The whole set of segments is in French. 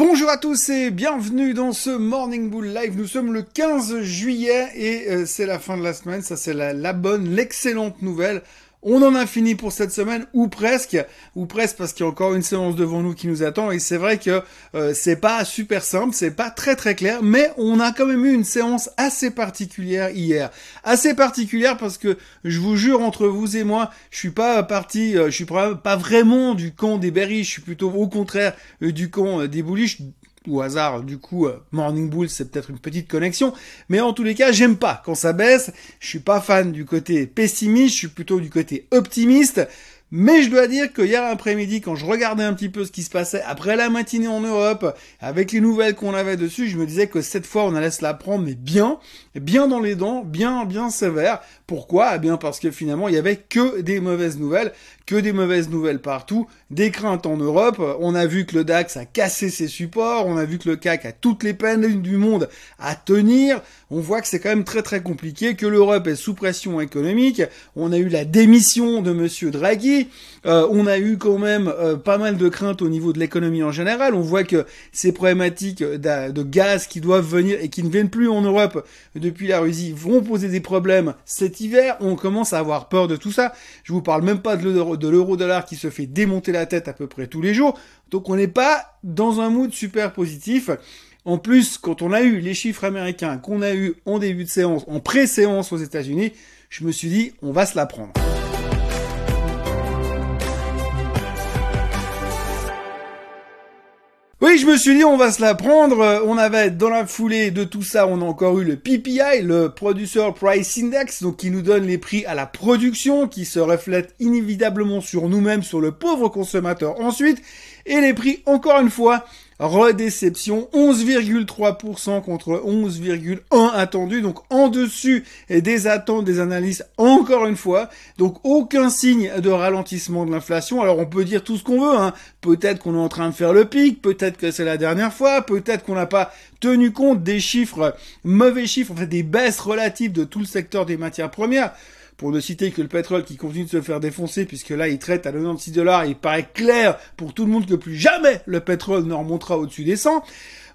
Bonjour à tous et bienvenue dans ce Morning Bull Live. Nous sommes le 15 juillet et euh, c'est la fin de la semaine. Ça c'est la, la bonne, l'excellente nouvelle. On en a fini pour cette semaine, ou presque, ou presque parce qu'il y a encore une séance devant nous qui nous attend. Et c'est vrai que euh, c'est pas super simple, c'est pas très très clair, mais on a quand même eu une séance assez particulière hier, assez particulière parce que je vous jure entre vous et moi, je suis pas parti, euh, je suis pas vraiment du camp des berries, je suis plutôt au contraire euh, du camp des bullish au hasard, du coup, euh, Morning Bull, c'est peut-être une petite connexion. Mais en tous les cas, j'aime pas quand ça baisse. Je suis pas fan du côté pessimiste, je suis plutôt du côté optimiste. Mais je dois dire que hier après-midi, quand je regardais un petit peu ce qui se passait après la matinée en Europe, avec les nouvelles qu'on avait dessus, je me disais que cette fois, on allait se la prendre, mais bien, bien dans les dents, bien, bien sévère. Pourquoi? Eh bien parce que finalement, il y avait que des mauvaises nouvelles, que des mauvaises nouvelles partout, des craintes en Europe. On a vu que le DAX a cassé ses supports, on a vu que le CAC a toutes les peines du monde à tenir. On voit que c'est quand même très très compliqué, que l'Europe est sous pression économique. On a eu la démission de Monsieur Draghi. Euh, on a eu quand même euh, pas mal de craintes au niveau de l'économie en général. On voit que ces problématiques de gaz qui doivent venir et qui ne viennent plus en Europe depuis la Russie vont poser des problèmes hiver, on commence à avoir peur de tout ça. Je vous parle même pas de l'euro-dollar qui se fait démonter la tête à peu près tous les jours. Donc on n'est pas dans un mood super positif. En plus, quand on a eu les chiffres américains qu'on a eu en début de séance, en pré-séance aux États-Unis, je me suis dit, on va se la prendre. Oui, je me suis dit, on va se la prendre. Euh, on avait, dans la foulée de tout ça, on a encore eu le PPI, le Producer Price Index, donc qui nous donne les prix à la production, qui se reflète inévitablement sur nous-mêmes, sur le pauvre consommateur ensuite, et les prix, encore une fois, redéception, 11,3% contre 11,1 attendu, donc en dessus des attentes des analystes encore une fois, donc aucun signe de ralentissement de l'inflation. Alors on peut dire tout ce qu'on veut, hein. peut-être qu'on est en train de faire le pic, peut-être que c'est la dernière fois, peut-être qu'on n'a pas tenu compte des chiffres, mauvais chiffres, en fait des baisses relatives de tout le secteur des matières premières pour ne citer que le pétrole qui continue de se faire défoncer, puisque là il traite à 96 dollars, il paraît clair pour tout le monde que plus jamais le pétrole ne remontera au-dessus des 100.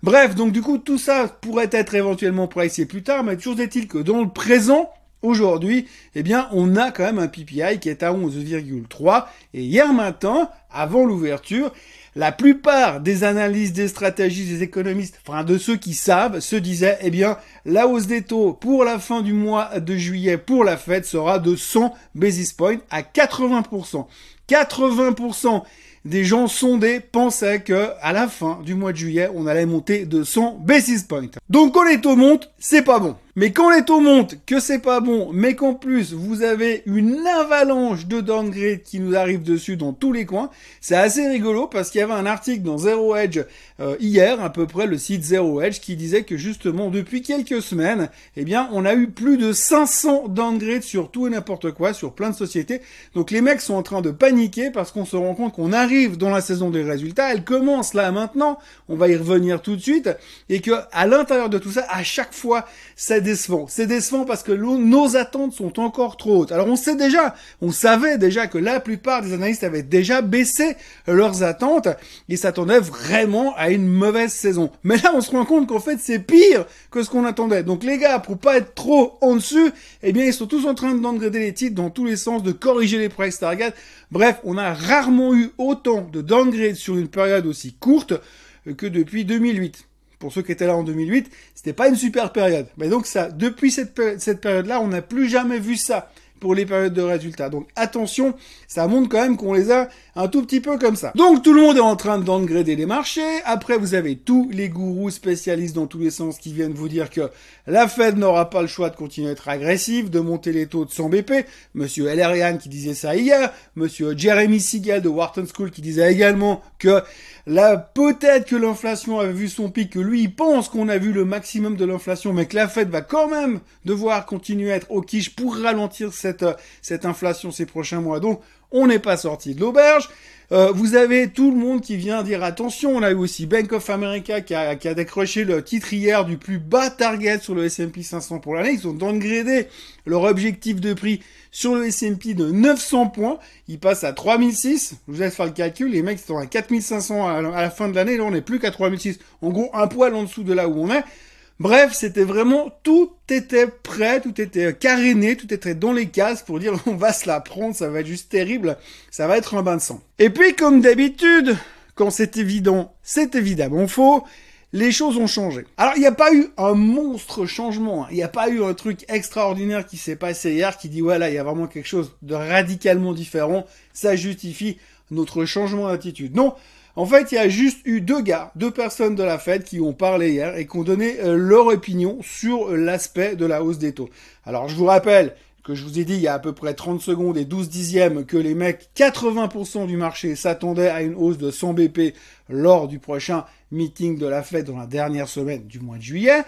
Bref, donc du coup tout ça pourrait être éventuellement pricé plus tard, mais toujours est-il que dans le présent, Aujourd'hui, eh bien, on a quand même un PPI qui est à 11,3 et hier matin, avant l'ouverture, la plupart des analyses, des stratégies, des économistes, enfin de ceux qui savent, se disaient, eh bien, la hausse des taux pour la fin du mois de juillet pour la Fed sera de 100 basis points à 80%. 80% des gens sondés pensaient que à la fin du mois de juillet, on allait monter de 100 basis points. Donc quand les taux montent, c'est pas bon. Mais quand les taux montent, que c'est pas bon, mais qu'en plus vous avez une avalanche de downgrade qui nous arrive dessus dans tous les coins, c'est assez rigolo parce qu'il y avait un article dans Zero Edge euh, hier, à peu près le site Zero Edge, qui disait que justement depuis quelques semaines, eh bien on a eu plus de 500 downgrades sur tout et n'importe quoi, sur plein de sociétés. Donc les mecs sont en train de paniquer parce qu'on se rend compte qu'on arrive dans la saison des résultats, elle commence là maintenant, on va y revenir tout de suite, et que à l'intérieur de tout ça, à chaque fois, ça décevant. C'est décevant parce que nos attentes sont encore trop hautes. Alors on sait déjà, on savait déjà que la plupart des analystes avaient déjà baissé leurs attentes et s'attendaient vraiment à une mauvaise saison. Mais là on se rend compte qu'en fait c'est pire que ce qu'on attendait. Donc les gars, pour pas être trop en dessus, eh bien ils sont tous en train d'engrader les titres dans tous les sens, de corriger les price targets. Bref, on a rarement eu autant de downgrade sur une période aussi courte que depuis 2008 pour ceux qui étaient là en 2008, c'était pas une super période. Mais donc ça, depuis cette, cette période-là, on n'a plus jamais vu ça pour les périodes de résultats. Donc attention, ça montre quand même qu'on les a un tout petit peu comme ça. Donc tout le monde est en train de downgrader les marchés. Après, vous avez tous les gourous spécialistes dans tous les sens qui viennent vous dire que la Fed n'aura pas le choix de continuer à être agressive, de monter les taux de 100 BP. Monsieur Ellerian qui disait ça hier. Monsieur Jeremy Siegel de Wharton School qui disait également que là, peut-être que l'inflation avait vu son pic, que lui, il pense qu'on a vu le maximum de l'inflation, mais que la Fed va quand même devoir continuer à être au quiche pour ralentir cette cette, cette inflation ces prochains mois. Donc, on n'est pas sorti de l'auberge. Euh, vous avez tout le monde qui vient dire attention. On a eu aussi Bank of America qui a, qui a décroché le titre hier du plus bas target sur le S&P 500 pour l'année. Ils ont downgradé leur objectif de prix sur le S&P de 900 points. Ils passent à 3006. Je vous laisse faire le calcul. Les mecs sont à 4500 à la fin de l'année. Là, on n'est plus qu'à 3006. En gros, un poil en dessous de là où on est. Bref, c'était vraiment, tout était prêt, tout était caréné, tout était dans les cases pour dire on va se la prendre, ça va être juste terrible, ça va être un bain de sang. Et puis, comme d'habitude, quand c'est évident, c'est évidemment faux, les choses ont changé. Alors, il n'y a pas eu un monstre changement, hein. il n'y a pas eu un truc extraordinaire qui s'est passé hier qui dit voilà, il y a vraiment quelque chose de radicalement différent, ça justifie notre changement d'attitude. Non, en fait, il y a juste eu deux gars, deux personnes de la Fed qui ont parlé hier et qui ont donné euh, leur opinion sur l'aspect de la hausse des taux. Alors, je vous rappelle que je vous ai dit il y a à peu près 30 secondes et 12 dixièmes que les mecs, 80% du marché s'attendaient à une hausse de 100 BP lors du prochain meeting de la Fed dans la dernière semaine du mois de juillet.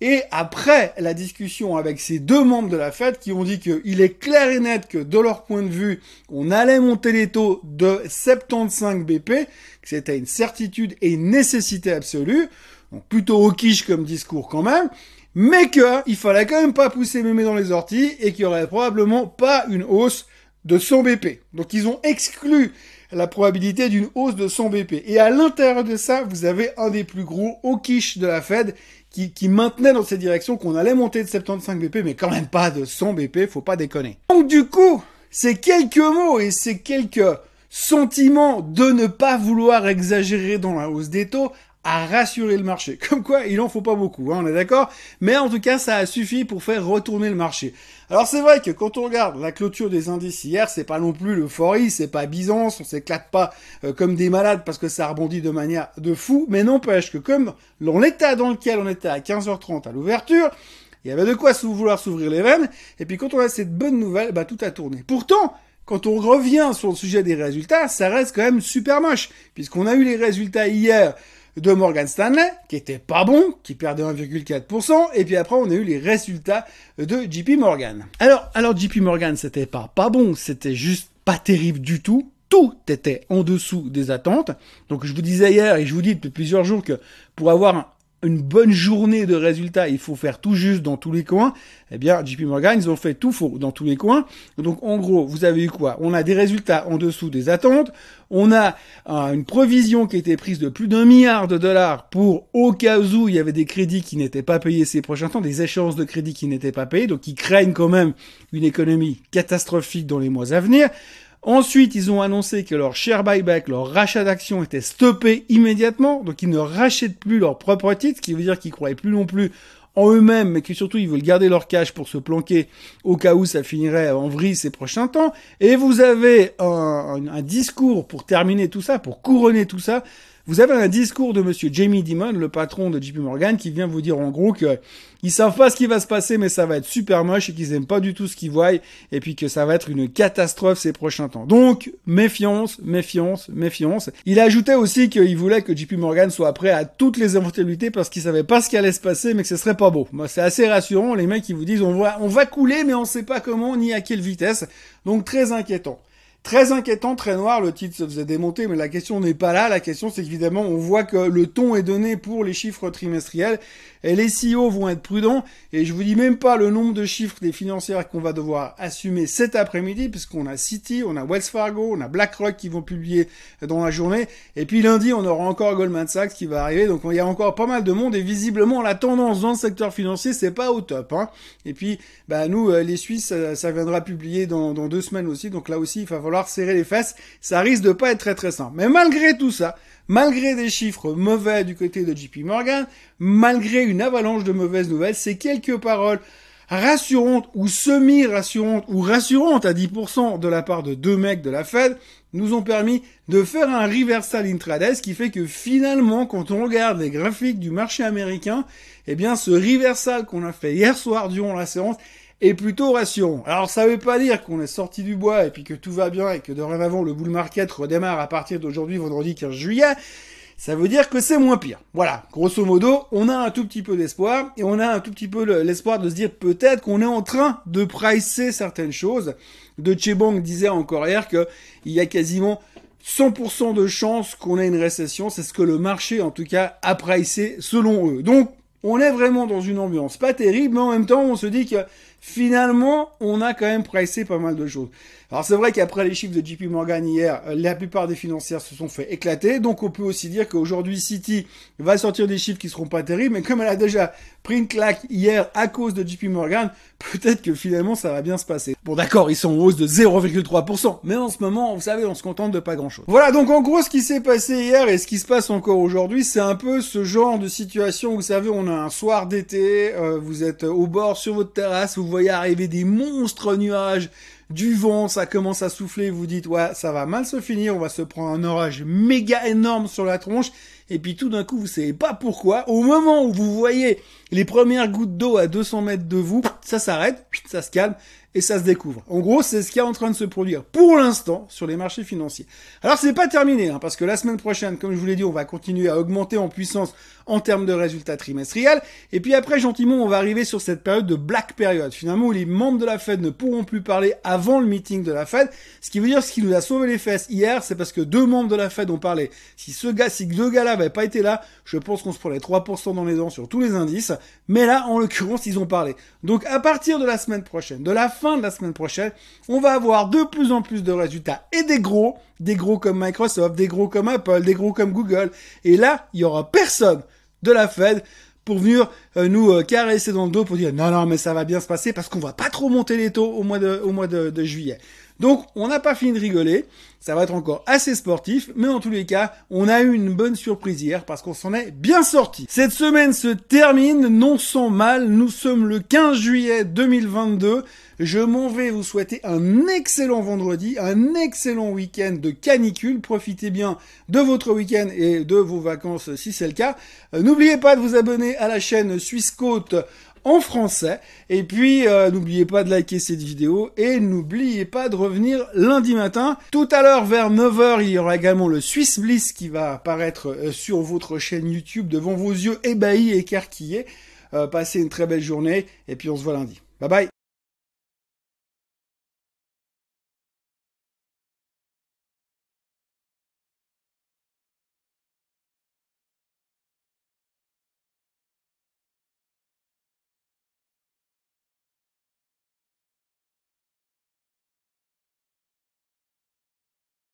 Et après la discussion avec ces deux membres de la Fed qui ont dit qu'il est clair et net que de leur point de vue, on allait monter les taux de 75 BP, que c'était une certitude et une nécessité absolue, donc plutôt au quiche comme discours quand même, mais qu'il fallait quand même pas pousser mémé dans les orties et qu'il y aurait probablement pas une hausse de 100 BP. Donc ils ont exclu la probabilité d'une hausse de 100 BP. Et à l'intérieur de ça, vous avez un des plus gros au quiche de la Fed qui, qui maintenait dans cette direction qu'on allait monter de 75 BP, mais quand même pas de 100 BP, faut pas déconner. Donc du coup, ces quelques mots et ces quelques sentiments de ne pas vouloir exagérer dans la hausse des taux à rassurer le marché. Comme quoi, il en faut pas beaucoup, hein, on est d'accord? Mais en tout cas, ça a suffi pour faire retourner le marché. Alors c'est vrai que quand on regarde la clôture des indices hier, c'est pas non plus l'euphorie, c'est pas Byzance, on s'éclate pas euh, comme des malades parce que ça rebondit de manière de fou, mais n'empêche que comme l'état dans lequel on était à 15h30 à l'ouverture, il y avait de quoi vouloir s'ouvrir les veines, et puis quand on a cette bonne nouvelle, bah tout a tourné. Pourtant, quand on revient sur le sujet des résultats, ça reste quand même super moche, puisqu'on a eu les résultats hier de Morgan Stanley, qui était pas bon, qui perdait 1,4%, et puis après on a eu les résultats de JP Morgan. Alors, alors JP Morgan, c'était pas pas bon, c'était juste pas terrible du tout. Tout était en dessous des attentes. Donc je vous disais hier et je vous dis depuis plusieurs jours que pour avoir une bonne journée de résultats, il faut faire tout juste dans tous les coins. Eh bien, JP Morgan, ils ont fait tout faux dans tous les coins. Donc, en gros, vous avez eu quoi? On a des résultats en dessous des attentes. On a euh, une provision qui a été prise de plus d'un milliard de dollars pour, au cas où il y avait des crédits qui n'étaient pas payés ces prochains temps, des échéances de crédits qui n'étaient pas payés, donc ils craignent quand même une économie catastrophique dans les mois à venir. Ensuite, ils ont annoncé que leur share buyback, leur rachat d'actions était stoppé immédiatement, donc ils ne rachètent plus leurs propres titres, ce qui veut dire qu'ils croyaient plus non plus en eux-mêmes, mais que surtout ils veulent garder leur cash pour se planquer au cas où ça finirait en vrille ces prochains temps. Et vous avez un, un discours pour terminer tout ça, pour couronner tout ça, vous avez un discours de monsieur Jamie Dimon, le patron de JP Morgan, qui vient vous dire en gros que ils savent pas ce qui va se passer, mais ça va être super moche et qu'ils aiment pas du tout ce qu'ils voient et puis que ça va être une catastrophe ces prochains temps. Donc, méfiance, méfiance, méfiance. Il ajoutait aussi qu'il voulait que JP Morgan soit prêt à toutes les éventualités parce qu'il savait pas ce qui allait se passer, mais que ce serait pas beau. Moi, c'est assez rassurant. Les mecs, qui vous disent on va, on va couler, mais on sait pas comment ni à quelle vitesse. Donc, très inquiétant. Très inquiétant, très noir, le titre se faisait démonter, mais la question n'est pas là. La question, c'est qu'évidemment, on voit que le ton est donné pour les chiffres trimestriels et les CEO vont être prudents. Et je vous dis même pas le nombre de chiffres des financières qu'on va devoir assumer cet après-midi, puisqu'on a Citi, on a Wells Fargo, on a BlackRock qui vont publier dans la journée. Et puis lundi, on aura encore Goldman Sachs qui va arriver. Donc il y a encore pas mal de monde et visiblement la tendance dans le secteur financier, c'est pas au top. Hein. Et puis, bah nous, euh, les Suisses, ça, viendra publier dans, dans deux semaines aussi. Donc là aussi, il va falloir serrer les fesses. Ça risque de pas être très très simple. Mais malgré tout ça, malgré des chiffres mauvais du côté de JP Morgan, malgré une avalanche de mauvaises nouvelles, ces quelques paroles rassurantes ou semi-rassurantes ou rassurantes à 10% de la part de deux mecs de la Fed nous ont permis de faire un reversal intraday, ce qui fait que finalement, quand on regarde les graphiques du marché américain, eh bien, ce reversal qu'on a fait hier soir durant la séance est plutôt rassurant. Alors ça veut pas dire qu'on est sorti du bois et puis que tout va bien et que dorénavant le bull market redémarre à partir d'aujourd'hui, vendredi 15 juillet. Ça veut dire que c'est moins pire. Voilà, grosso modo, on a un tout petit peu d'espoir et on a un tout petit peu l'espoir de se dire peut-être qu'on est en train de pricer certaines choses. De Chebong disait encore hier qu'il y a quasiment 100% de chances qu'on ait une récession. C'est ce que le marché, en tout cas, a pricé selon eux. Donc, on est vraiment dans une ambiance pas terrible, mais en même temps, on se dit que finalement, on a quand même pricé pas mal de choses. Alors c'est vrai qu'après les chiffres de JP Morgan hier, euh, la plupart des financières se sont fait éclater, donc on peut aussi dire qu'aujourd'hui City va sortir des chiffres qui seront pas terribles, mais comme elle a déjà pris une claque hier à cause de JP Morgan, peut-être que finalement ça va bien se passer. Bon d'accord, ils sont en hausse de 0,3%, mais en ce moment, vous savez, on se contente de pas grand-chose. Voilà, donc en gros ce qui s'est passé hier et ce qui se passe encore aujourd'hui, c'est un peu ce genre de situation, vous savez, on a un soir d'été, euh, vous êtes au bord sur votre terrasse, voyez arriver des monstres nuages, du vent, ça commence à souffler, vous dites ouais, ça va mal se finir, on va se prendre un orage méga énorme sur la tronche, et puis tout d'un coup, vous savez pas pourquoi, au moment où vous voyez les premières gouttes d'eau à 200 mètres de vous, ça s'arrête, ça se calme, et ça se découvre. En gros, c'est ce qui est en train de se produire pour l'instant sur les marchés financiers. Alors c'est pas terminé, hein, parce que la semaine prochaine, comme je vous l'ai dit, on va continuer à augmenter en puissance en termes de résultats trimestriels, et puis après, gentiment, on va arriver sur cette période de black period, finalement, où les membres de la Fed ne pourront plus parler avant le meeting de la Fed, ce qui veut dire ce qui nous a sauvé les fesses hier, c'est parce que deux membres de la Fed ont parlé. Si ce gars, si deux gars-là n'avaient pas été là, je pense qu'on se prenait 3% dans les dents sur tous les indices, mais là, en l'occurrence, ils ont parlé. Donc à partir de la semaine prochaine, de la fin de la semaine prochaine, on va avoir de plus en plus de résultats et des gros, des gros comme Microsoft, des gros comme Apple, des gros comme Google. Et là, il y aura personne de la Fed pour venir euh, nous euh, caresser dans le dos pour dire non non mais ça va bien se passer parce qu'on va pas trop monter les taux au mois de juillet. Donc on n'a pas fini de rigoler, ça va être encore assez sportif, mais en tous les cas, on a eu une bonne surprise hier parce qu'on s'en est bien sorti. Cette semaine se termine non sans mal, nous sommes le 15 juillet 2022. Je m'en vais vous souhaiter un excellent vendredi, un excellent week-end de canicule. Profitez bien de votre week-end et de vos vacances si c'est le cas. Euh, n'oubliez pas de vous abonner à la chaîne Suisse Côte en français. Et puis, euh, n'oubliez pas de liker cette vidéo et n'oubliez pas de revenir lundi matin. Tout à l'heure, vers 9h, il y aura également le Swiss Bliss qui va apparaître euh, sur votre chaîne YouTube devant vos yeux ébahis et écarquillés. Euh, passez une très belle journée et puis on se voit lundi. Bye bye